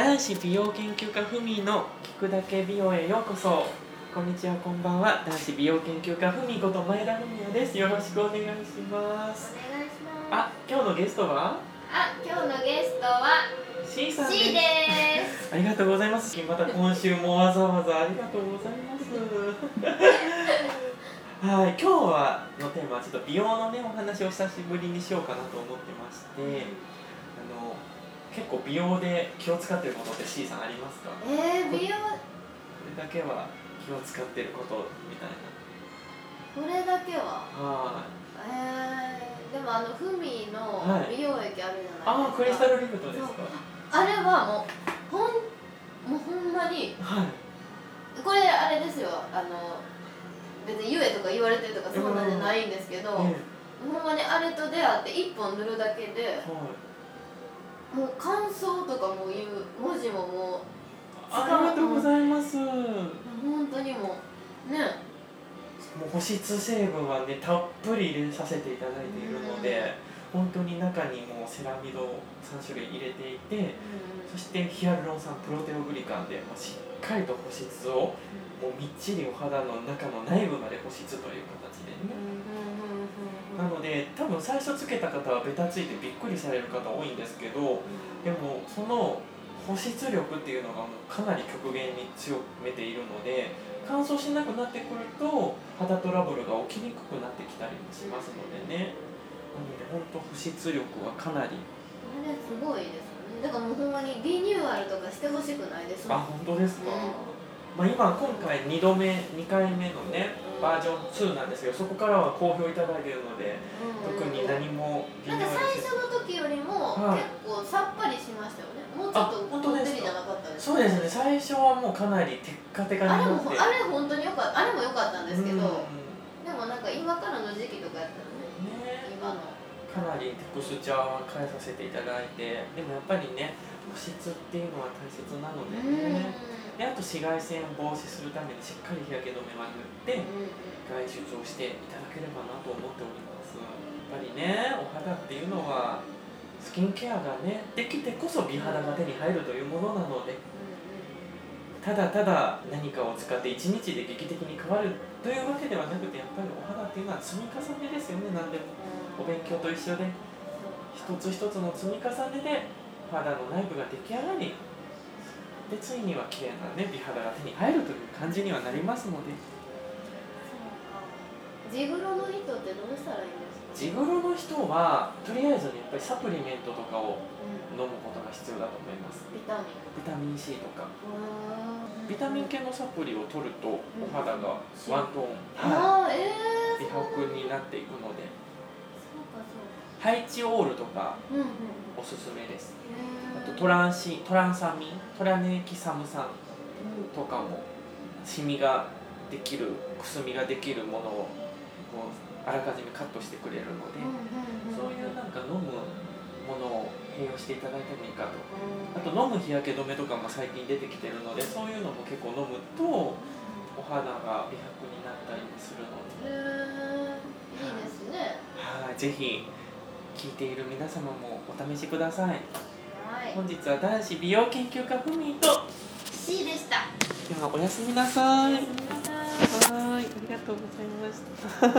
男子美容研究家ふみの聞くだけ美容へようこそ。こんにちはこんばんは。男子美容研究家ふみこと前田文也です。よろしくお願いします。お願いします。あ今日のゲストは？あ、今日のゲストは C さんです。C です。ありがとうございます。また今週もわざわざありがとうございます。はい今日はのテーマはちょっと美容のねお話を久しぶりにしようかなと思ってまして。あの結構美容で気を使ってることって C さんありますか？えー、美容。これだけは気を使ってることみたいこれだけは？なはい。えー、でもあのフミのはい。美容液あるじゃないですか。ああクリスタルリフトですか？あれはもうほんもうほんまにはい。これあれですよ。あの別に言えとか言われてとかそんなんじゃないんですけど、えほんまにあれと出会って一本塗るだけでえはいもう感想とかも言う文字ももうありがとうございます。も本当にもうね。う保湿成分はねたっぷり入れさせていただいているので本当に中にもうセラミドを3種類入れていてそしてヒアルロン酸プロテオグリカンでもうしっかりと保湿をもうみっちりお肌の中の内部まで保湿という形でね。なので多分最初つけた方はベタついてびっくりされる方多いんですけどでもその保湿力っていうのがもうかなり極限に強めているので乾燥しなくなってくると肌トラブルが起きにくくなってきたりもしますのでね本当保湿力はかなり。あれすごいですよね。だからもうほんまにリニューアルとかしてほしくないですあ本当ですか、うん。まあ、今今回2度目2回目のねバージョン2なんですけどそこからは好評いただいているので特に何もリなんか最初の時よりもはい。結構さっぱりしましたよね。もうちょっとあ本当ですか？こってりじゃなかったです。そうですね。最初はもうかなりテッカテカにあれなってもあれ本当によかった。あれも良かったんですけど、うん。でもなんか今からの時期とかやったらねね。今のかなりテクスチャーは変えさせていただいてでもやっぱりね保湿っていうのは大切なのでね、であと紫外線防止するためにしっかり日焼け止めは塗って外出をしていただければなと思っております。やっぱりねお肌っていうのはスキンケアがねできてこそ美肌が手に入るというものなのでただただ何かを使って一日で劇的に変わるというわけではなくてやっぱりお肌っていうのは積み重ねですよね何でもお勉強と一緒で一つ一つの積み重ねで肌の内部が出来上がり。でついには綺麗なね美肌が手に入るという感じにはなりますので。地黒の糸ってどうしたらいいんですか？地黒の人はとりあえずねやっぱりサプリメントとかを飲むことが必要だと思います。ビタミン。ビタミン C とか。うんビタミン系のサプリを取るとお肌がワントーン、はああえい、美え白になっていくのでハイチオールとかおすすめです。あとトランシトランサミントラネキサム酸うんとかもシミができるくすみができるものをこうあらかじめカットしてくれるので、そういうなんか飲むものを併用していただいてもいいかと。うん。あと飲む日焼け止めとかも最近出てきてるのでそういうのも結構飲むとお肌が美白になったりするので、いいですね。はい、ぜひ聞いている皆様もお試しください。はい。本日は男子美容研究家ふみと。C でした。ではおやすみなさい。おやすみなさい。はい。ありがとうございました